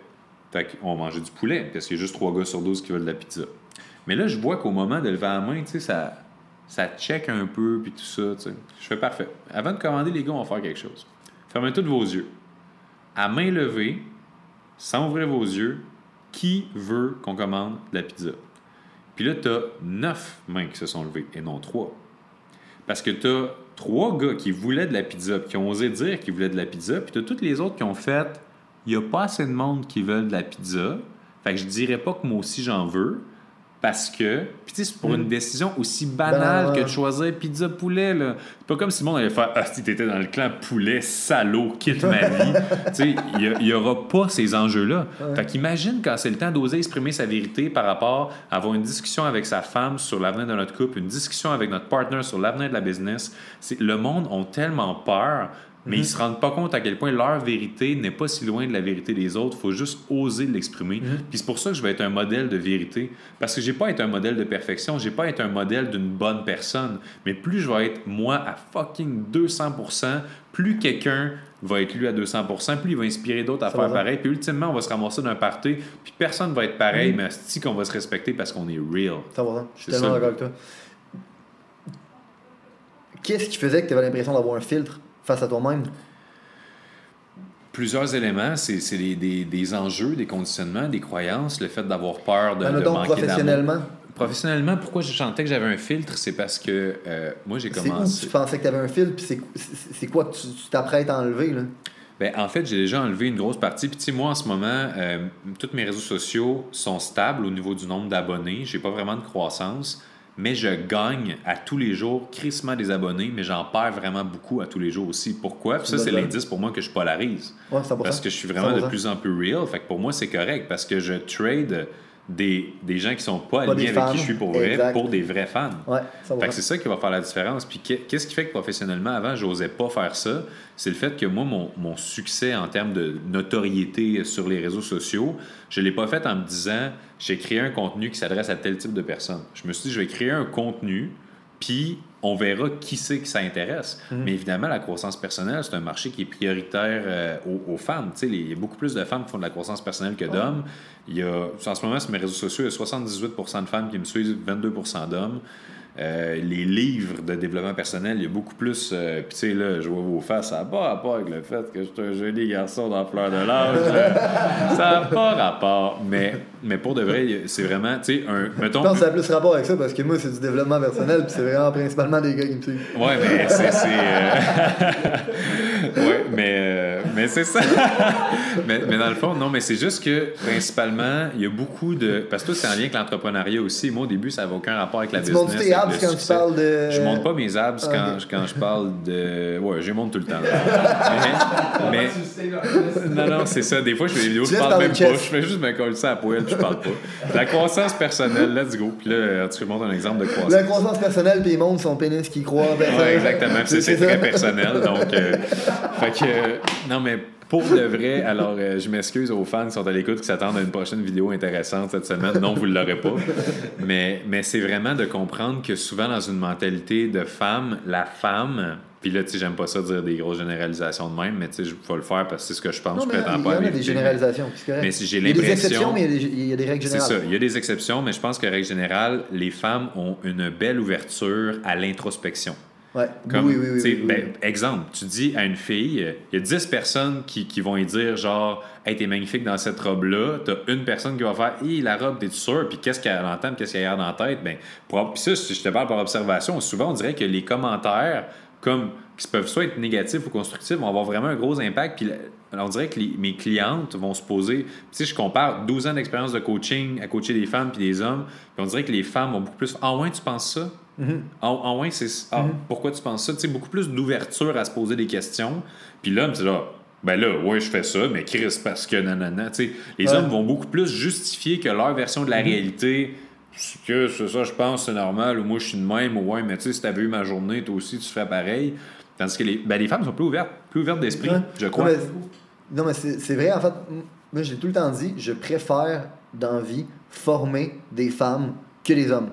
Fait qu'on manger du poulet, parce qu'il y a juste 3 gars sur 12 qui veulent de la pizza. Mais là, je vois qu'au moment de lever la main, tu sais, ça, ça check un peu, puis tout ça, tu sais. Je fais parfait. Avant de commander, les gars, on va faire quelque chose. Fermez tous vos yeux. À main levée, sans ouvrir vos yeux, qui veut qu'on commande de la pizza? Puis là, tu as 9 mains qui se sont levées, et non 3. Parce que tu as trois gars qui voulaient de la pizza, qui ont osé dire qu'ils voulaient de la pizza, puis tu as tous les autres qui ont fait il n'y a pas assez de monde qui veulent de la pizza. Fait que je dirais pas que moi aussi j'en veux. Parce que, puis tu sais, c'est pour une hmm. décision aussi banale que de choisir pizza poulet, là. C'est pas comme si le monde allait faire Ah, si t'étais dans le clan poulet, salaud, quitte ma vie. tu sais, il n'y aura pas ces enjeux-là. Fait qu'imagine quand c'est le temps d'oser exprimer sa vérité par rapport à avoir une discussion avec sa femme sur l'avenir de notre couple, une discussion avec notre partner sur l'avenir de la business. Le monde a tellement peur mais ils ne mhm. se rendent pas compte à quel point leur vérité n'est pas si loin de la vérité des autres. Il faut juste oser l'exprimer. Mhm. Puis c'est pour ça que je vais être un modèle de vérité. Parce que j'ai pas été un modèle de perfection, j'ai pas été un modèle d'une bonne personne. Mais plus je vais être moi à fucking 200%, plus quelqu'un va être lui à 200%, plus il va inspirer d'autres à faire pareil. Puis ultimement, on va se ramasser d'un party, puis personne va être pareil, mhm. mais c'est qu'on va se respecter parce qu'on est real. Ça va, je suis tellement d'accord avec toi. Qu'est-ce qui faisait que tu avais l'impression d'avoir un filtre? Face à toi-même? Plusieurs éléments, c'est des, des, des, enjeux, des conditionnements, des croyances, le fait d'avoir peur de, ben, de manquer professionnellement. Professionnellement, pourquoi je chantais que j'avais un filtre, c'est parce que euh, moi j'ai commencé. Où tu pensais que tu avais un filtre, puis c'est quoi que tu t'apprêtes à enlever là? Ben, en fait, j'ai déjà enlevé une grosse partie. Puis, moi, en ce moment, euh, tous mes réseaux sociaux sont stables au niveau du nombre d'abonnés. J'ai pas vraiment de croissance mais je gagne à tous les jours crissement des abonnés, mais j'en perds vraiment beaucoup à tous les jours aussi. Pourquoi? Puis ça, c'est l'indice pour moi que je polarise. parce que je suis vraiment de plus en plus real. Fait que pour moi, c'est correct parce que je trade des, des gens qui sont pas, alignés avec qui je suis pour vrai pour des vrais fans. Ouais, c'est ça qui va faire la différence. Puis qu'est-ce qui fait que professionnellement, avant, j'osais pas faire ça? C'est le fait que moi, mon, mon, succès en termes de notoriété sur les réseaux sociaux, je l'ai pas fait en me disant j'ai créé un contenu qui s'adresse à tel type de personnes. Je me suis dit je vais créer un contenu Puis on verra qui c'est que ça intéresse. Mhm. Mais évidemment, la croissance personnelle, c'est un marché qui est prioritaire euh, aux, aux femmes. Les- il y a beaucoup plus de femmes qui font de la croissance personnelle que d'hommes. Il y a, en ce moment, sur mes réseaux sociaux, il y a 78 de femmes qui me suivent, 22% d'hommes. Euh, les livres de développement personnel, il y a beaucoup plus. euh, Puis, tu sais, là, je vois vos faces, ça n'a pas rapport avec le fait que je suis un joli garçon dans fleur de l'âge. ça n'a pas rapport. Mais, mais pour de vrai, c'est vraiment, tu sais, un. Je Mettons. pense que ça a plus rapport avec ça parce que moi, c'est du développement personnel puis c'est vraiment principalement des gars qui me suivent. Ouais, mais c'est. euh, ouais, mais, euh, mais c'est ça. mais, mais dans le fond, non, mais c'est juste que principalement, il y a beaucoup de. Parce que toi, c'est en lien avec l'entrepreneuriat aussi. Moi, au début, ça n'avait aucun rapport avec la business. Abs quand tu succès. parles de. Je monte pas mes abs quand, quand je parle de. Ouais, je les monte tout le temps. mais, mais- non, non, c'est ça. Des fois, je fais des vidéos, Tu je parle parler même pas. Je fais juste me coller ça à poêle, puis je parle pas. La croissance personnelle, let's go. Puis là, tu montres un exemple de croissance. La croissance personnelle puis il montre son pénis qui croit. Ben, Ouais, exactement. C'est très personnel. Donc, euh, fait que, euh, non, mais pour de vrai, alors euh, je m'excuse aux fans qui sont à l'écoute qui s'attendent à une prochaine vidéo intéressante cette semaine. Non, vous ne l'aurez pas. Mais, mais c'est vraiment de comprendre que souvent, dans une mentalité de femme, la femme. Puis là, tu sais, j'aime pas ça dire des grosses généralisations de même, mais tu sais, je vais le faire parce que c'est ce que je pense. Non, je mais il y prétends en pas à a des généralisations. c'est correct. Mais si j'ai Il y a des l'impression- exceptions, mais il y a des- il y a des règles C'est générales. ça. Il y a des exceptions, mais je pense que, règle générale, les femmes ont une belle ouverture à l'introspection. Ouais. Comme, oui, oui, oui. oui, ben, exemple, tu dis à une fille, il y a 10 personnes qui, qui vont lui dire genre, hey, t'es magnifique dans cette robe-là. T'as une personne qui va faire, hey, la robe, t'es-tu sûr? Puis qu'est-ce qu'elle entend, qu'est-ce qu'elle a dans la tête? Ben, pour, puis ça, si je te parle par observation, souvent, on dirait que les commentaires, comme, qui peuvent soit être négatifs ou constructifs, vont avoir vraiment un gros impact. Puis on dirait que les- mes clientes vont se poser, sais, je compare 12 ans d'expérience de coaching à coacher des femmes puis des hommes, puis on dirait que les femmes ont beaucoup plus, ah ouais, tu penses ça? Ah, ah ouais, c'est. Ah, pourquoi tu penses ça? Tu sais, beaucoup plus d'ouverture à se poser des questions. Puis l'homme, c'est là. Ben là, ouais, je fais ça, mais Chris, parce que nanana. Tu sais, les Ouais. hommes vont beaucoup plus justifier que leur version de la réalité. C'est Que c'est ça, je pense, c'est normal, ou moi je suis de même, ou ouais, mais tu sais, si t'avais eu ma journée, toi aussi, tu ferais pareil. Tandis que les, ben, les femmes sont plus ouvertes, plus ouvertes d'esprit, Ouais. je crois. Non, mais, c'est vrai, en fait, moi j'ai tout le temps dit, je préfère dans vie former des femmes que des hommes.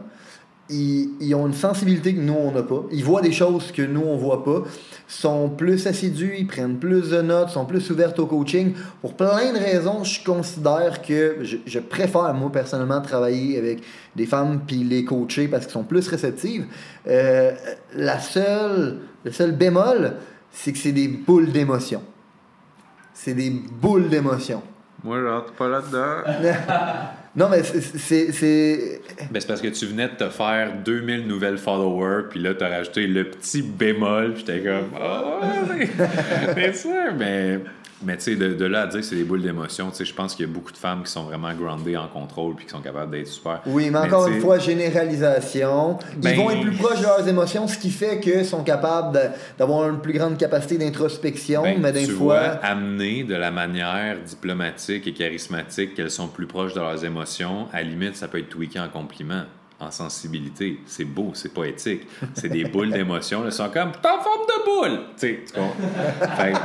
Ils, ils ont une sensibilité que nous on n'a pas. Ils voient des choses que nous on voit pas. sont plus assidus, ils prennent plus de notes, sont plus ouvertes au coaching. Pour plein de raisons, je considère que je, je préfère, moi, personnellement, travailler avec des femmes puis les coacher parce qu'elles sont plus réceptives. Euh, la seule, le seul bémol, c'est que c'est des boules d'émotion. C'est des boules d'émotion. Moi, je rentre pas là-dedans. non, mais c'est- Ben, c'est parce que tu venais de te faire 2000 nouvelles followers, puis là, t'as rajouté le petit bémol, puis j'étais comme, ah ouais, c'est sûr, mais, mais tu sais, de, de là à dire que c'est des boules d'émotion, tu sais, je pense qu'il y a beaucoup de femmes qui sont vraiment groundées en contrôle, puis qui sont capables d'être super. Oui, mais encore une fois, généralisation. Ils Ben- vont être plus proches de leurs émotions, ce qui fait qu'ils sont capables d'avoir une plus grande capacité d'introspection, ben, mais des tu fois. vois, amener de la manière diplomatique et charismatique qu'elles sont plus proches de leurs émotions, à la limite, ça peut être tweaké en compliment. En sensibilité, c'est beau, c'est poétique. C'est des boules d'émotions. Elles sont comme t'es en forme de boule. Tu sais, tu? Fait que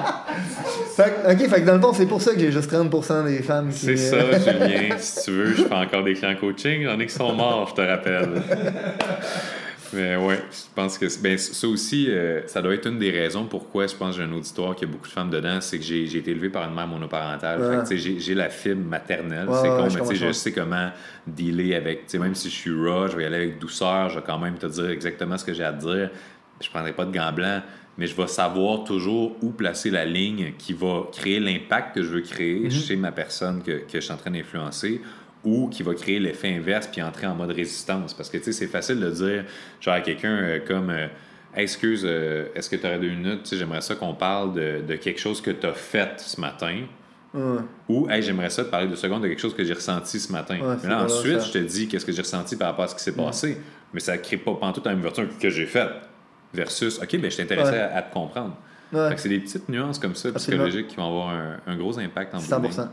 Fait ok, fait que dans le fond, c'est pour ça que j'ai juste 30% des femmes qui. C'est ça, Julien. Si tu veux, je fais encore des clients coaching. J'en ai qui sont morts, je te rappelle. Mais ouais, je pense que ben, ça aussi, euh, ça doit être une des raisons pourquoi je pense que j'ai un auditoire qui a beaucoup de femmes dedans. C'est que j'ai été élevé par une mère monoparentale. Ouais. j'ai la fibre maternelle. Ouais, c'est con, je mais comprends. je sais comment dealer avec. Même si je suis raw, je vais y aller avec douceur. Je vais quand même te dire exactement ce que j'ai à te dire. Je prendrai pas de gants blancs. Mais je vais savoir toujours où placer la ligne qui va créer l'impact que je veux créer chez ma personne que, que je suis en train d'influencer ou qui va créer l'effet inverse puis entrer en mode résistance. Parce que, tu sais, c'est facile de dire, genre, à quelqu'un euh, comme... euh, Hey, excuse, euh, est-ce que tu aurais deux minutes? J'aimerais ça qu'on parle de, de quelque chose que tu as fait ce matin. Ouais. Ou, hey, j'aimerais ça te parler deux secondes de quelque chose que j'ai ressenti ce matin. Ouais, Mais là, ensuite, ça. je te dis qu'est-ce que j'ai ressenti par rapport à ce qui s'est passé. Mais ça ne crée pas pantoute la même ouverture que j'ai faite. Versus, OK, ben, je Ouais. à, à te comprendre. C'est des petites nuances comme ça, Absolument. psychologiques, qui vont avoir un, un gros impact en bout de 100%.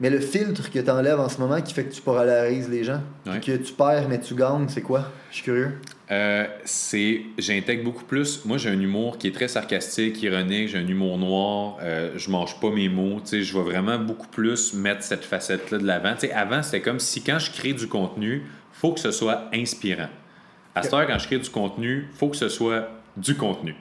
Mais le filtre que tu enlèves en ce moment qui fait que tu polarises les gens, Ouais. que tu perds mais tu gagnes, c'est quoi? Je suis curieux. Euh, c'est j'intègre beaucoup plus moi j'ai un humour qui est très sarcastique ironique j'ai un humour noir euh, je mange pas mes mots tu sais je vais vraiment beaucoup plus mettre cette facette là de l'avant tu sais avant c'était comme si quand je crée du contenu faut que ce soit inspirant À cette heure, quand je crée du contenu, faut que ce soit du contenu.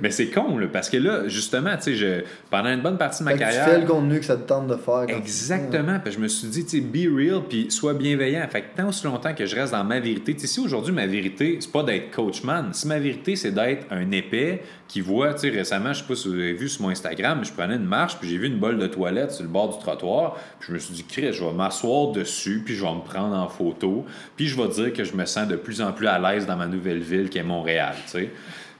Mais c'est con, là, parce que là, justement, tu sais, je- pendant une bonne partie de ma Fait que tu carrière. fais le contenu que ça te tente de faire. Exactement. Puis je me suis dit, tu sais, be real, puis sois bienveillant. Fait que tant aussi longtemps que je reste dans ma vérité, tu sais, si aujourd'hui ma vérité, c'est pas d'être coachman, si ma vérité, c'est d'être un épais qui voit, tu sais, récemment, je sais pas si vous avez vu sur mon Instagram, mais je prenais une marche, puis j'ai vu une bolle de toilette sur le bord du trottoir, puis je me suis dit, Chris, je vais m'asseoir dessus, puis je vais me prendre en photo, puis je vais dire que je me sens de plus en plus à l'aise dans ma nouvelle ville qui est Montréal, tu sais.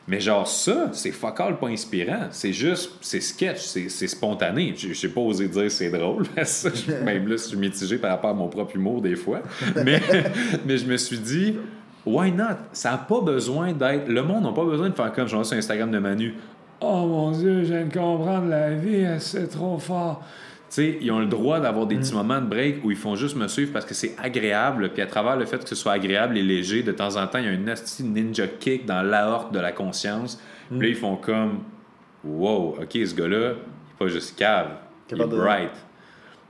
Mais genre ça, c'est fuck all pas inspirant. C'est juste, c'est sketch, c'est spontané. Je j'ai pas osé dire c'est drôle. Ça, je- Même là, je suis mitigé par rapport à mon propre humour des fois. Mais, mais je me suis dit, why not? Ça n'a pas besoin d'être... Le monde n'a pas besoin de faire comme je vois sur Instagram de Manu. Oh mon Dieu, je viens de comprendre la vie, c'est trop fort. Sais, ils ont le droit d'avoir des petits moments de break où ils font juste me suivre parce que c'est agréable. Puis à travers le fait que ce soit agréable et léger, de temps en temps, il y a un nasty ninja kick dans l'aorte de la conscience. Puis là, ils font comme Wow, OK, ce gars-là, il est pas juste cave, il est bright.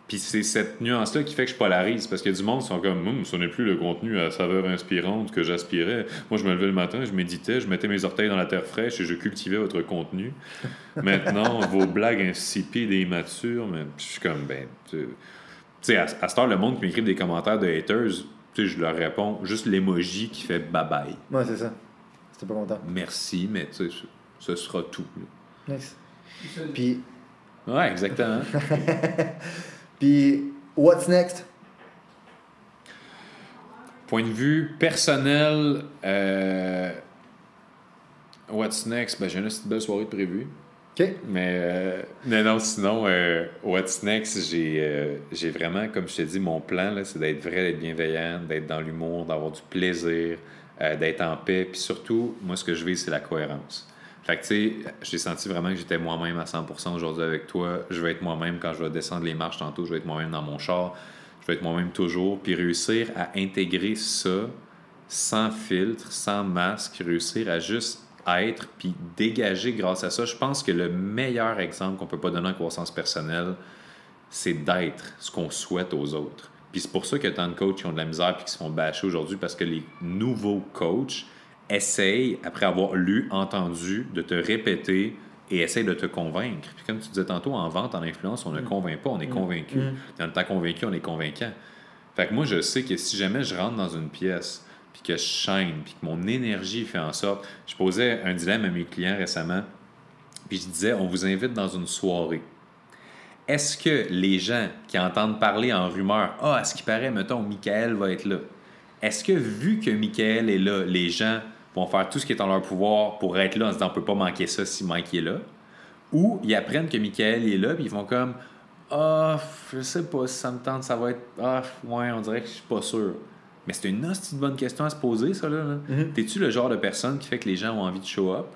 Puis c'est cette nuance-là qui fait que je polarise, parce que du monde sont comme, Hum, ce n'est plus le contenu à saveur inspirante que j'aspirais. Moi, je me levais le matin, je méditais, je mettais mes orteils dans la terre fraîche et je cultivais votre contenu. Maintenant, vos blagues insipides et immatures, mais je suis comme, ben, tu tu sais, à, à cette heure, le monde qui m'écrit des commentaires de haters, tu sais, je leur réponds juste l'emoji qui fait bye bye. Ouais, c'est ça. C'était pas content. Merci, mais tu sais, ce ce sera tout. là. Nice. Puis, Ouais, exactement. puis, what's next? Point de vue personnel, euh, what's next? Ben, j'ai une petite belle soirée de prévue. OK. Mais euh, non, non, sinon, euh, what's next, j'ai j'ai vraiment, comme je te dis, mon plan, là, c'est d'être vrai, d'être bienveillant, d'être dans l'humour, d'avoir du plaisir, d'être en paix. Puis surtout, moi, ce que je vis, c'est la cohérence. Fait que, tu sais, j'ai senti vraiment que j'étais moi-même à 100% aujourd'hui avec toi. Je vais être moi-même quand je vais descendre les marches tantôt. Je vais être moi-même dans mon char. Je vais être moi-même toujours. Puis réussir à intégrer ça sans filtre, sans masque, réussir à juste être puis dégager grâce à ça. Je pense que le meilleur exemple qu'on peut pas donner en croissance personnelle, c'est d'être ce qu'on souhaite aux autres. Puis c'est pour ça a tant de coachs qui ont de la misère puis qui se font bâcher aujourd'hui parce que les nouveaux coachs essayent, après avoir lu, entendu, de te répéter et essayent de te convaincre. Puis comme tu disais tantôt, en vente, en influence, on ne convainc pas, on est convaincu. Mm. Dans le temps convaincu, on est convaincant. Fait que moi, je sais que si jamais je rentre dans une pièce, puis que je shine, puis que mon énergie fait en sorte... Je posais un dilemme à mes clients récemment, puis je disais, on vous invite dans une soirée. Est-ce que les gens qui entendent parler en rumeur, ah, à ce qui paraît, mettons, Michael va être là, est-ce que vu que Michael est là, les gens vont faire tout ce qui est en leur pouvoir pour être là en se disant, on peut pas manquer ça si Mike est là? Ou ils apprennent que Michael est là, puis ils font comme, ah, je sais pas si ça me tente, ça va être, ah, ouais, on dirait que je suis pas sûr. Mais c'est une hostie de bonne question à se poser, ça, là. là. Mhm. T'es-tu le genre de personne qui fait que les gens ont envie de show up?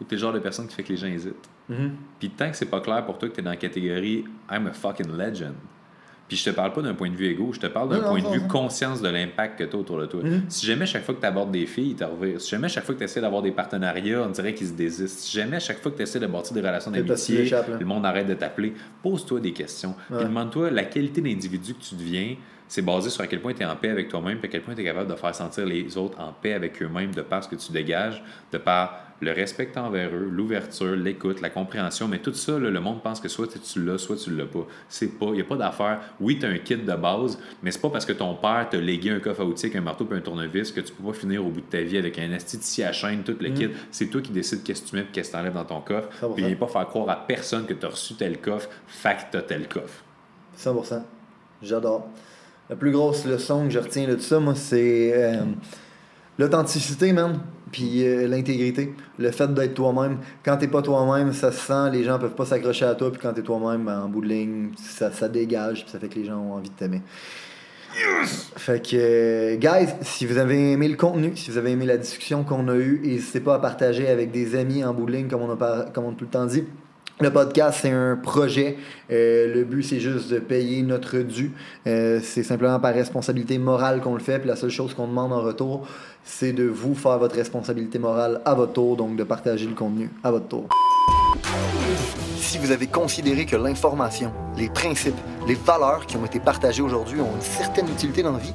Ou t'es le genre de personne qui fait que les gens hésitent? Mhm. Puis tant que c'est pas clair pour toi que t'es dans la catégorie I'm a fucking legend. Puis je te parle pas d'un point de vue égo, je te parle d'un non, point de non, vue non. conscience de l'impact que tu as autour de toi. Mhm. Si jamais chaque fois que tu abordes des filles, ils te revirent. Si jamais chaque fois que tu essaies d'avoir des partenariats, on dirait qu'ils se désistent. Si jamais chaque fois que tu essaies de bâtir des relations d'amitié, le monde arrête de t'appeler, pose-toi des questions. Ouais. Puis demande-toi la qualité d'individu que tu deviens. C'est basé sur à quel point tu es en paix avec toi-même, puis à quel point tu es capable de faire sentir les autres en paix avec eux-mêmes de par ce que tu dégages, de par le respect envers eux, l'ouverture, l'écoute, la compréhension. Mais tout ça, là, le monde pense que soit tu l'as, soit tu l'as pas. C'est pas, il n'y a pas d'affaire. Oui, tu as un kit de base, mais c'est pas parce que ton père t'a légué un coffre à outils un marteau et un tournevis que tu peux pas finir au bout de ta vie avec un ici à chaîne, tout le kit. C'est toi qui décides qu'est-ce que tu mets et qu'est-ce que tu enlèves dans ton coffre. 100%. Puis viens pas faire croire à personne que tu as reçu tel coffre, que t'as tel coffre. 100%. J'adore. La plus grosse leçon que je retiens de tout ça, moi, c'est euh, l'authenticité, man. Puis euh, l'intégrité. Le fait d'être toi-même. Quand t'es pas toi-même, ça se sent, les gens peuvent pas s'accrocher à toi. Puis quand t'es toi-même, ben, en bout de ligne, ça, ça dégage. Puis ça fait que les gens ont envie de t'aimer. Fait que, euh, guys, si vous avez aimé le contenu, si vous avez aimé la discussion qu'on a eue, n'hésitez pas à partager avec des amis en bout de ligne, comme on a, par- comme on a tout le temps dit. Le podcast, c'est un projet. Euh, le but, c'est juste de payer notre dû. Euh, c'est simplement par responsabilité morale qu'on le fait. Puis la seule chose qu'on demande en retour, c'est de vous faire votre responsabilité morale à votre tour, donc de partager le contenu à votre tour. Si vous avez considéré que l'information, les principes, les valeurs qui ont été partagées aujourd'hui ont une certaine utilité dans la vie,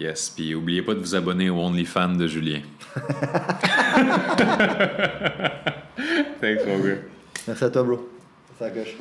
Yes, puis oubliez pas de vous abonner au OnlyFans de Julien. Thanks, mon gars. Merci à toi, bro. Ça coche.